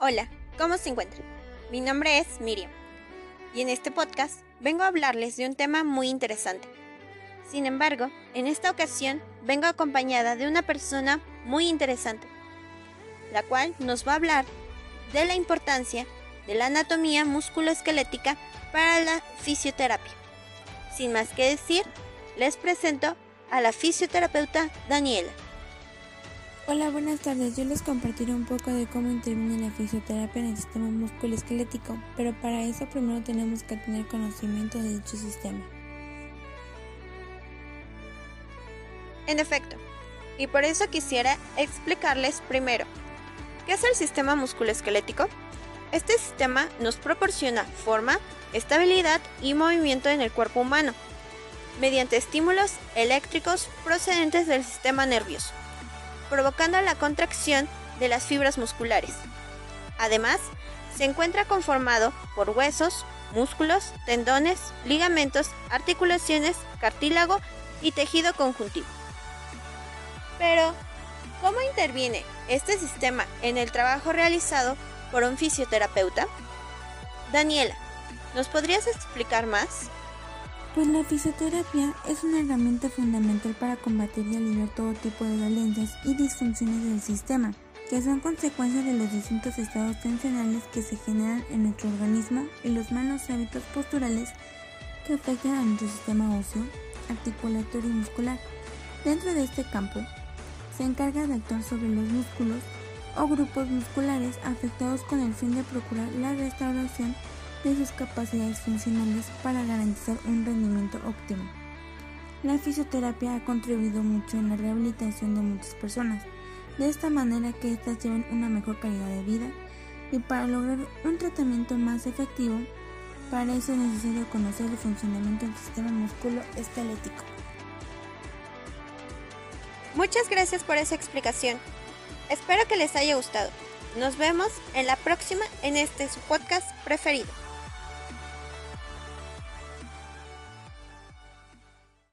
Hola, ¿cómo se encuentran? Mi nombre es Miriam y en este podcast vengo a hablarles de un tema muy interesante. Sin embargo, en esta ocasión vengo acompañada de una persona muy interesante, la cual nos va a hablar de la importancia de la anatomía musculoesquelética para la fisioterapia. Sin más que decir, les presento a la fisioterapeuta Daniela. Hola, buenas tardes. Yo les compartiré un poco de cómo interviene la fisioterapia en el sistema musculoesquelético, pero para eso primero tenemos que tener conocimiento de dicho sistema. En efecto, y por eso quisiera explicarles primero, ¿qué es el sistema musculoesquelético? Este sistema nos proporciona forma, estabilidad y movimiento en el cuerpo humano, mediante estímulos eléctricos procedentes del sistema nervioso provocando la contracción de las fibras musculares. Además, se encuentra conformado por huesos, músculos, tendones, ligamentos, articulaciones, cartílago y tejido conjuntivo. Pero, ¿cómo interviene este sistema en el trabajo realizado por un fisioterapeuta? Daniela, ¿nos podrías explicar más? Pues la fisioterapia es una herramienta fundamental para combatir y aliviar todo tipo de dolencias y disfunciones del sistema, que son consecuencias de los distintos estados tensionales que se generan en nuestro organismo y los malos hábitos posturales que afectan a nuestro sistema óseo, articulatorio y muscular. Dentro de este campo, se encarga de actuar sobre los músculos o grupos musculares afectados con el fin de procurar la restauración de sus capacidades funcionales para garantizar un rendimiento óptimo. La fisioterapia ha contribuido mucho en la rehabilitación de muchas personas, de esta manera que éstas lleven una mejor calidad de vida y para lograr un tratamiento más efectivo, para eso es necesario conocer el funcionamiento del sistema musculoesquelético. Muchas gracias por esa explicación. Espero que les haya gustado. Nos vemos en la próxima en este su podcast preferido.